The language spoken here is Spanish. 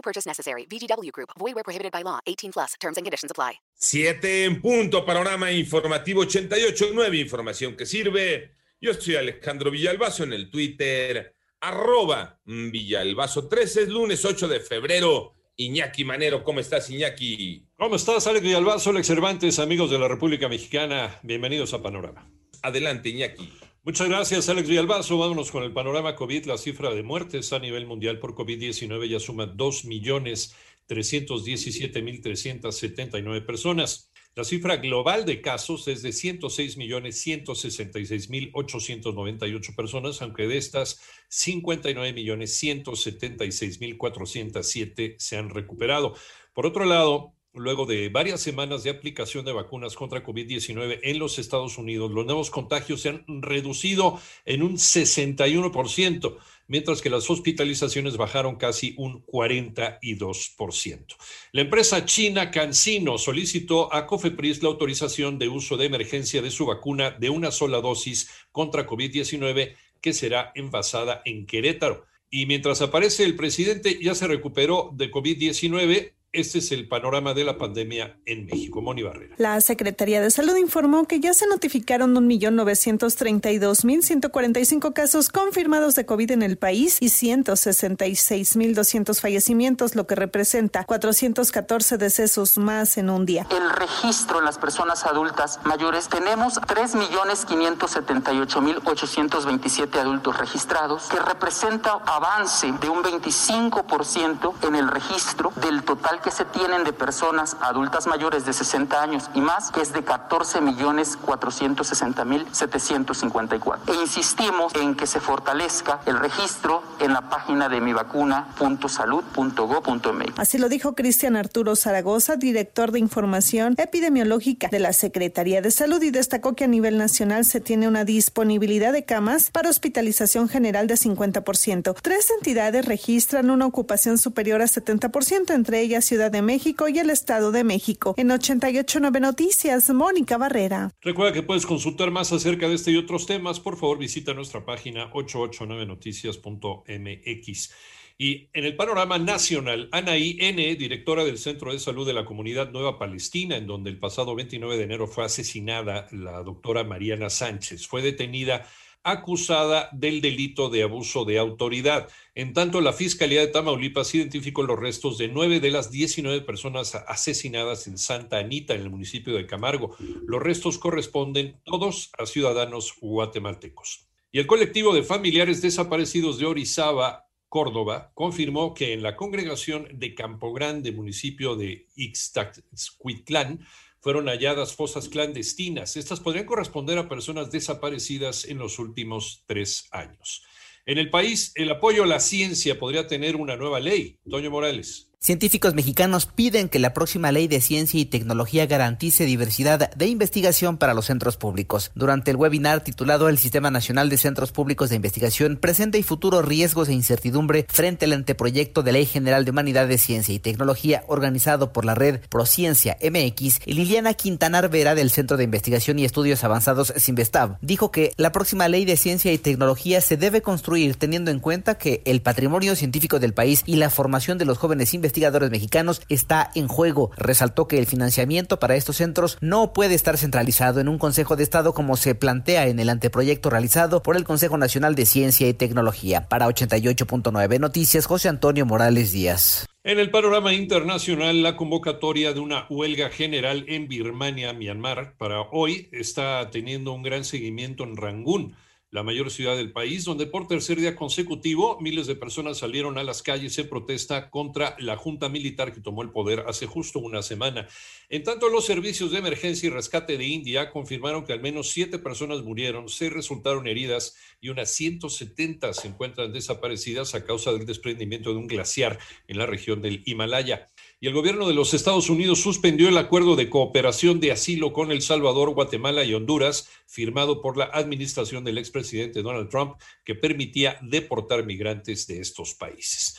No purchase necessary. VGW Group. Void where prohibited by law. 18 plus. Terms and conditions apply. Siete en punto. Panorama informativo 88.9. Información que sirve. Yo soy Alejandro Villalbazo en el Twitter. Arroba Villalbazo 13. Es lunes 8 de febrero. Iñaki Manero, ¿cómo estás, Iñaki? ¿Cómo estás, Alex Villalbazo, Alex Cervantes, amigos de la República Mexicana? Bienvenidos a Panorama. Adelante, Iñaki. Muchas gracias, Alex Villalbazo. Vámonos con el panorama COVID. La cifra de muertes a nivel mundial por COVID-19 ya suma 2.317.379 personas. La cifra global de casos es de 106.166.898 personas, aunque de estas 59.176.407 se han recuperado. Por otro lado, luego de varias semanas de aplicación de vacunas contra COVID-19 en los Estados Unidos, los nuevos contagios se han reducido en un 61%, mientras que las hospitalizaciones bajaron casi un 42%. La empresa china CanSino solicitó a Cofepris la autorización de uso de emergencia de su vacuna de una sola dosis contra COVID-19 que será envasada en Querétaro. Y mientras aparece el presidente, ya se recuperó de COVID-19, este es el panorama de la pandemia en México. Moni Barrera. La Secretaría de Salud informó que ya se notificaron 1.932.145 casos confirmados de COVID en el país y 166.200 fallecimientos, lo que representa 414 decesos más en un día. El registro en las personas adultas mayores tenemos 3.578.827 adultos registrados, que representa avance de un 25% en el registro del que se tienen de personas adultas mayores de 60 años y más, que es de 14 millones 460 mil 754. E insistimos en que se fortalezca el registro en la página de mivacuna.salud.go.mx. Así lo dijo Cristian Arturo Zaragoza, director de información epidemiológica de la Secretaría de Salud y destacó que a nivel nacional se tiene una disponibilidad de camas para hospitalización general de 50%. Tres entidades registran una ocupación superior a 70%, entre ellas Ciudad de México y el Estado de México. En 889 Noticias, Mónica Barrera. Recuerda que puedes consultar más acerca de este y otros temas. Por favor, visita nuestra página 889noticias.mx. Y en el panorama nacional, Anaí N., directora del Centro de Salud de la Comunidad Nueva Palestina, en donde el pasado 29 de enero fue asesinada la doctora Mariana Sánchez, fue detenida acusada del delito de abuso de autoridad. En tanto, la Fiscalía de Tamaulipas identificó los restos de nueve de las 19 personas asesinadas en Santa Anita, en el municipio de Camargo. Los restos corresponden todos a ciudadanos guatemaltecos. Y el colectivo de familiares desaparecidos de Orizaba, Córdoba, confirmó que en la congregación de Campo Grande, municipio de Ixtaxcuitlán, fueron halladas fosas clandestinas. Estas podrían corresponder a personas desaparecidas en los últimos tres años. En el país, el apoyo a la ciencia podría tener una nueva ley. Toño Morales. Científicos mexicanos piden que la próxima ley de ciencia y tecnología garantice diversidad de investigación para los centros públicos. Durante el webinar titulado El Sistema Nacional de Centros Públicos de Investigación, presente y futuros riesgos e incertidumbre frente al anteproyecto de Ley General de Humanidades, Ciencia y Tecnología organizado por la red Prociencia MX, Liliana Quintanar Vera del Centro de Investigación y Estudios Avanzados Sinvestav dijo que la próxima ley de ciencia y tecnología se debe construir teniendo en cuenta que el patrimonio científico del país y la formación de los jóvenes investigadores investigadores mexicanos está en juego. Resaltó que el financiamiento para estos centros no puede estar centralizado en un Consejo de Estado como se plantea en el anteproyecto realizado por el Consejo Nacional de Ciencia y Tecnología. Para 88.9 Noticias, José Antonio Morales Díaz. En el panorama internacional, la convocatoria de una huelga general en Birmania, Myanmar, para hoy está teniendo un gran seguimiento en Rangún la mayor ciudad del país, donde por tercer día consecutivo miles de personas salieron a las calles en protesta contra la junta militar que tomó el poder hace justo una semana. En tanto, los servicios de emergencia y rescate de India confirmaron que al menos siete personas murieron, seis resultaron heridas y unas 170 se encuentran desaparecidas a causa del desprendimiento de un glaciar en la región del Himalaya. Y el gobierno de los Estados Unidos suspendió el acuerdo de cooperación de asilo con El Salvador, Guatemala y Honduras, firmado por la administración del expresidente Donald Trump, que permitía deportar migrantes de estos países.